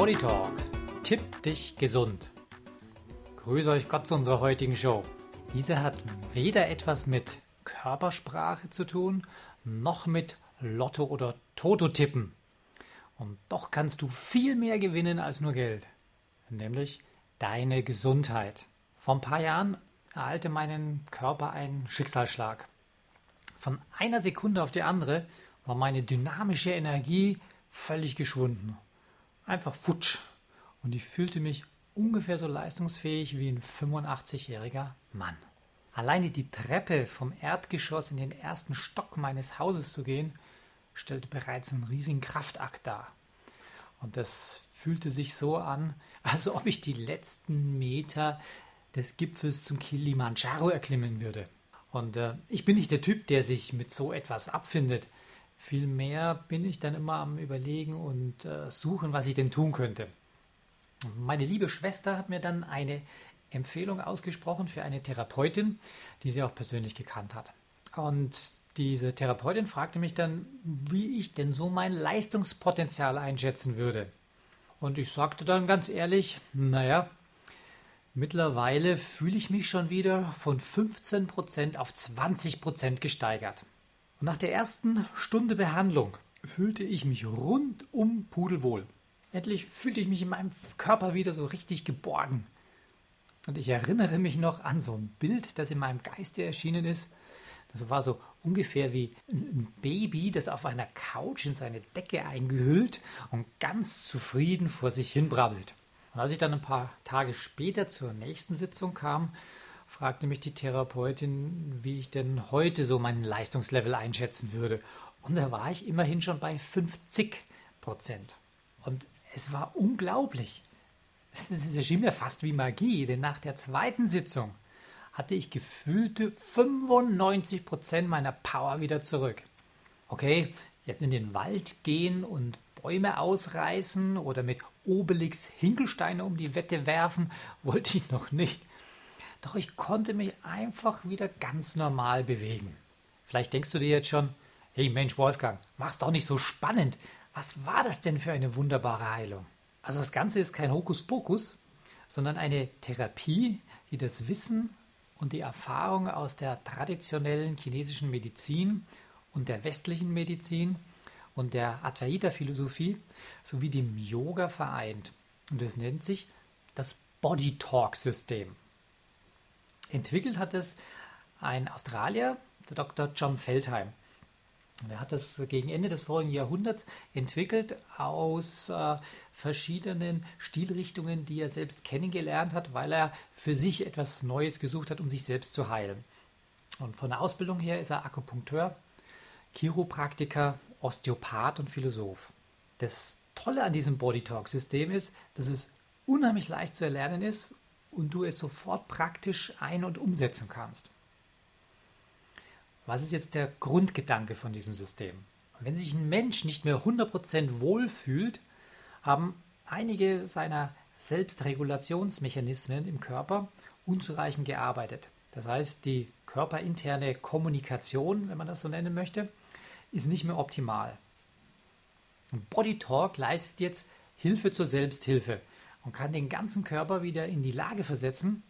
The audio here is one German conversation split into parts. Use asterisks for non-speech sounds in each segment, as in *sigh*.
Body Talk. Tipp dich gesund. Grüße euch Gott zu unserer heutigen Show. Diese hat weder etwas mit Körpersprache zu tun, noch mit Lotto oder Toto tippen. Und doch kannst du viel mehr gewinnen als nur Geld. Nämlich deine Gesundheit. Vor ein paar Jahren ereilte meinen Körper ein Schicksalsschlag. Von einer Sekunde auf die andere war meine dynamische Energie völlig geschwunden einfach futsch. Und ich fühlte mich ungefähr so leistungsfähig wie ein 85-jähriger Mann. Alleine die Treppe vom Erdgeschoss in den ersten Stock meines Hauses zu gehen, stellte bereits einen riesigen Kraftakt dar. Und das fühlte sich so an, als ob ich die letzten Meter des Gipfels zum Kilimanjaro erklimmen würde. Und äh, ich bin nicht der Typ, der sich mit so etwas abfindet. Vielmehr bin ich dann immer am Überlegen und äh, suchen, was ich denn tun könnte. Meine liebe Schwester hat mir dann eine Empfehlung ausgesprochen für eine Therapeutin, die sie auch persönlich gekannt hat. Und diese Therapeutin fragte mich dann, wie ich denn so mein Leistungspotenzial einschätzen würde. Und ich sagte dann ganz ehrlich, naja, mittlerweile fühle ich mich schon wieder von 15% auf 20% gesteigert. Und nach der ersten Stunde Behandlung fühlte ich mich rundum pudelwohl. Endlich fühlte ich mich in meinem Körper wieder so richtig geborgen. Und ich erinnere mich noch an so ein Bild, das in meinem Geiste erschienen ist. Das war so ungefähr wie ein Baby, das auf einer Couch in seine Decke eingehüllt und ganz zufrieden vor sich hin brabbelt. Und als ich dann ein paar Tage später zur nächsten Sitzung kam, fragte mich die Therapeutin, wie ich denn heute so mein Leistungslevel einschätzen würde. Und da war ich immerhin schon bei 50 Prozent. Und es war unglaublich. Es erschien mir fast wie Magie, denn nach der zweiten Sitzung hatte ich gefühlte 95 Prozent meiner Power wieder zurück. Okay, jetzt in den Wald gehen und Bäume ausreißen oder mit Obelix Hinkelsteine um die Wette werfen, wollte ich noch nicht. Doch ich konnte mich einfach wieder ganz normal bewegen. Vielleicht denkst du dir jetzt schon, hey Mensch Wolfgang, mach's doch nicht so spannend. Was war das denn für eine wunderbare Heilung? Also das Ganze ist kein Hokuspokus, sondern eine Therapie, die das Wissen und die Erfahrung aus der traditionellen chinesischen Medizin und der westlichen Medizin und der Advaita-Philosophie sowie dem Yoga vereint. Und es nennt sich das Body Talk-System. Entwickelt hat es ein Australier, der Dr. John Feldheim. Er hat das gegen Ende des vorigen Jahrhunderts entwickelt aus äh, verschiedenen Stilrichtungen, die er selbst kennengelernt hat, weil er für sich etwas Neues gesucht hat, um sich selbst zu heilen. Und von der Ausbildung her ist er Akupunkteur, Chiropraktiker, Osteopath und Philosoph. Das Tolle an diesem Body Talk System ist, dass es unheimlich leicht zu erlernen ist und du es sofort praktisch ein- und umsetzen kannst. Was ist jetzt der Grundgedanke von diesem System? Wenn sich ein Mensch nicht mehr 100% wohlfühlt, haben einige seiner Selbstregulationsmechanismen im Körper unzureichend gearbeitet. Das heißt, die körperinterne Kommunikation, wenn man das so nennen möchte, ist nicht mehr optimal. Body Talk leistet jetzt Hilfe zur Selbsthilfe und kann den ganzen Körper wieder in die Lage versetzen,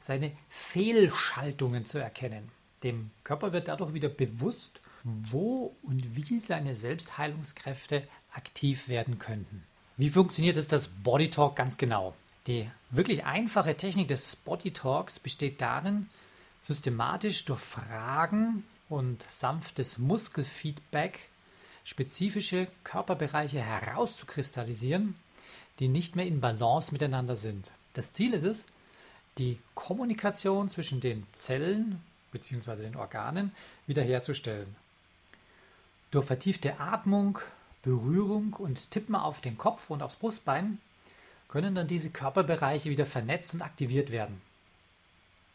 seine Fehlschaltungen zu erkennen. Dem Körper wird dadurch wieder bewusst, wo und wie seine Selbstheilungskräfte aktiv werden könnten. Wie funktioniert es das Body Talk ganz genau? Die wirklich einfache Technik des Body Talks besteht darin, systematisch durch Fragen und sanftes Muskelfeedback spezifische Körperbereiche herauszukristallisieren die nicht mehr in Balance miteinander sind. Das Ziel ist es, die Kommunikation zwischen den Zellen bzw. den Organen wiederherzustellen. Durch vertiefte Atmung, Berührung und Tippen auf den Kopf und aufs Brustbein können dann diese Körperbereiche wieder vernetzt und aktiviert werden.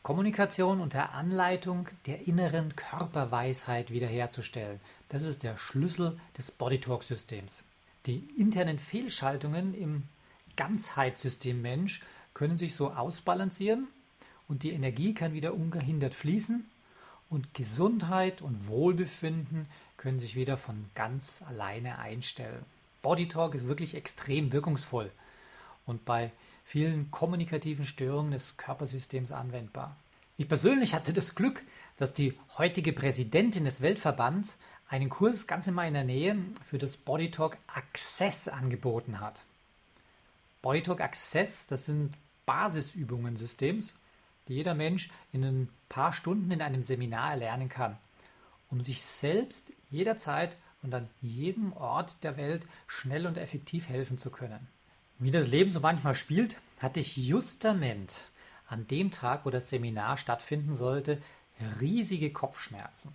Kommunikation unter Anleitung der inneren Körperweisheit wiederherzustellen. Das ist der Schlüssel des Bodytalk-Systems. Die internen Fehlschaltungen im Ganzheitssystem Mensch können sich so ausbalancieren und die Energie kann wieder ungehindert fließen und Gesundheit und Wohlbefinden können sich wieder von ganz alleine einstellen. Bodytalk ist wirklich extrem wirkungsvoll und bei vielen kommunikativen Störungen des Körpersystems anwendbar. Ich persönlich hatte das Glück, dass die heutige Präsidentin des Weltverbands einen Kurs ganz in meiner Nähe für das Bodytalk Access angeboten hat. Bodytalk Access, das sind Basisübungen Systems, die jeder Mensch in ein paar Stunden in einem Seminar erlernen kann, um sich selbst jederzeit und an jedem Ort der Welt schnell und effektiv helfen zu können. Wie das Leben so manchmal spielt, hatte ich justament an dem Tag, wo das Seminar stattfinden sollte, riesige Kopfschmerzen.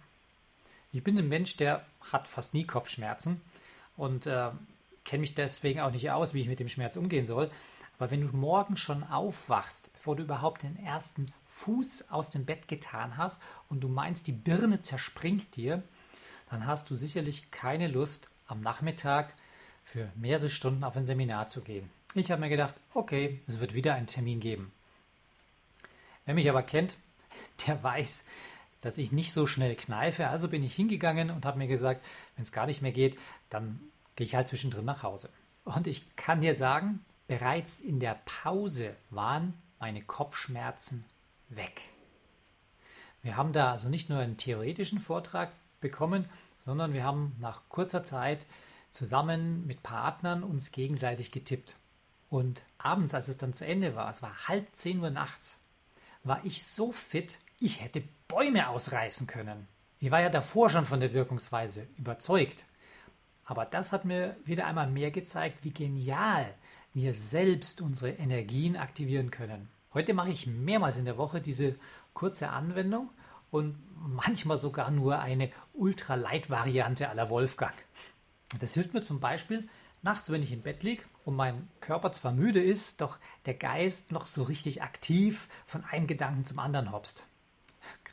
Ich bin ein Mensch, der hat fast nie Kopfschmerzen und äh, kenne mich deswegen auch nicht aus, wie ich mit dem Schmerz umgehen soll. Aber wenn du morgen schon aufwachst, bevor du überhaupt den ersten Fuß aus dem Bett getan hast und du meinst, die Birne zerspringt dir, dann hast du sicherlich keine Lust, am Nachmittag für mehrere Stunden auf ein Seminar zu gehen. Ich habe mir gedacht, okay, es wird wieder einen Termin geben. Wer mich aber kennt, *laughs* der weiß, dass ich nicht so schnell kneife. Also bin ich hingegangen und habe mir gesagt, wenn es gar nicht mehr geht, dann gehe ich halt zwischendrin nach Hause. Und ich kann dir sagen, bereits in der Pause waren meine Kopfschmerzen weg. Wir haben da also nicht nur einen theoretischen Vortrag bekommen, sondern wir haben nach kurzer Zeit zusammen mit Partnern uns gegenseitig getippt. Und abends, als es dann zu Ende war, es war halb zehn Uhr nachts, war ich so fit, ich hätte Bäume ausreißen können. Ich war ja davor schon von der Wirkungsweise überzeugt. Aber das hat mir wieder einmal mehr gezeigt, wie genial wir selbst unsere Energien aktivieren können. Heute mache ich mehrmals in der Woche diese kurze Anwendung und manchmal sogar nur eine Ultralight-Variante aller Wolfgang. Das hilft mir zum Beispiel nachts, wenn ich im Bett liege und mein Körper zwar müde ist, doch der Geist noch so richtig aktiv von einem Gedanken zum anderen hopst.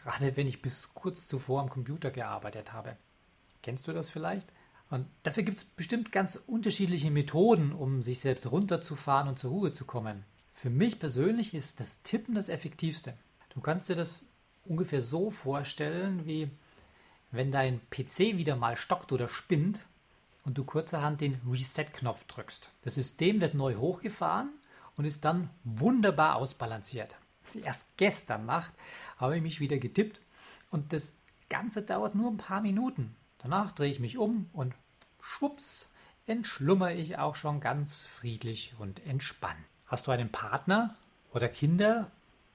Gerade wenn ich bis kurz zuvor am Computer gearbeitet habe. Kennst du das vielleicht? Und dafür gibt es bestimmt ganz unterschiedliche Methoden, um sich selbst runterzufahren und zur Ruhe zu kommen. Für mich persönlich ist das Tippen das effektivste. Du kannst dir das ungefähr so vorstellen, wie wenn dein PC wieder mal stockt oder spinnt und du kurzerhand den Reset-Knopf drückst. Das System wird neu hochgefahren und ist dann wunderbar ausbalanciert. Erst gestern Nacht habe ich mich wieder getippt und das Ganze dauert nur ein paar Minuten. Danach drehe ich mich um und schwupps, entschlummer ich auch schon ganz friedlich und entspannt. Hast du einen Partner oder Kinder,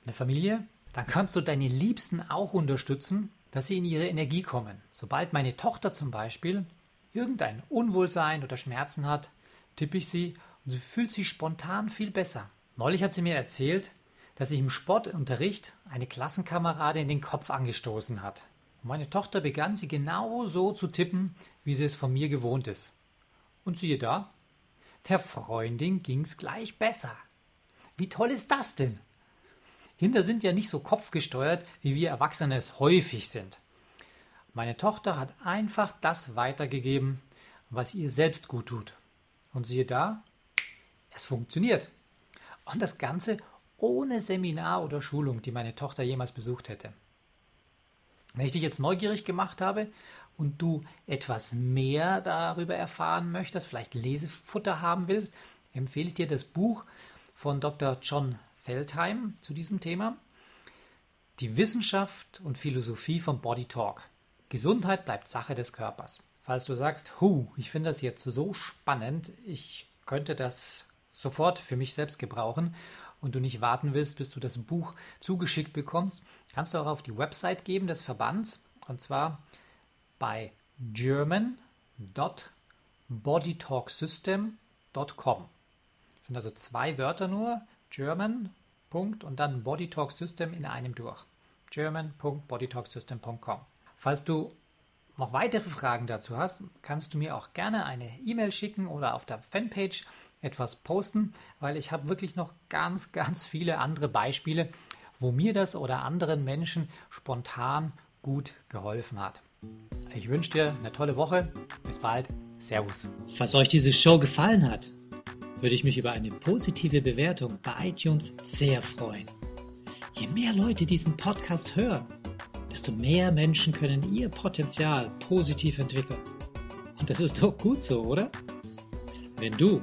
eine Familie? Dann kannst du deine Liebsten auch unterstützen, dass sie in ihre Energie kommen. Sobald meine Tochter zum Beispiel irgendein Unwohlsein oder Schmerzen hat, tippe ich sie und sie fühlt sich spontan viel besser. Neulich hat sie mir erzählt, dass sich im Sportunterricht eine Klassenkameradin in den Kopf angestoßen hat. Meine Tochter begann sie genau so zu tippen, wie sie es von mir gewohnt ist. Und siehe da, der Freundin ging's gleich besser. Wie toll ist das denn? Kinder sind ja nicht so kopfgesteuert, wie wir Erwachsene es häufig sind. Meine Tochter hat einfach das weitergegeben, was ihr selbst gut tut. Und siehe da, es funktioniert. Und das Ganze ohne Seminar oder Schulung, die meine Tochter jemals besucht hätte. Wenn ich dich jetzt neugierig gemacht habe und du etwas mehr darüber erfahren möchtest, vielleicht Lesefutter haben willst, empfehle ich dir das Buch von Dr. John Feldheim zu diesem Thema. Die Wissenschaft und Philosophie vom Body Talk. Gesundheit bleibt Sache des Körpers. Falls du sagst, hu, ich finde das jetzt so spannend, ich könnte das sofort für mich selbst gebrauchen und du nicht warten willst, bis du das Buch zugeschickt bekommst, kannst du auch auf die Website geben des Verbands und zwar bei german.bodytalksystem.com. Das sind also zwei Wörter nur, German. Punkt und dann Bodytalk System in einem durch. German.bodytalksystem.com. Falls du noch weitere Fragen dazu hast, kannst du mir auch gerne eine E-Mail schicken oder auf der Fanpage etwas posten, weil ich habe wirklich noch ganz, *laughs* ganz viele andere Beispiele, wo mir das oder anderen Menschen spontan gut geholfen hat. Ich wünsche dir eine tolle Woche. Bis bald. Servus. Falls euch diese Show gefallen hat, würde ich mich über eine positive Bewertung bei iTunes sehr freuen. Je mehr Leute diesen Podcast hören, desto mehr Menschen können ihr Potenzial positiv entwickeln. Und das ist doch gut so, oder? Wenn du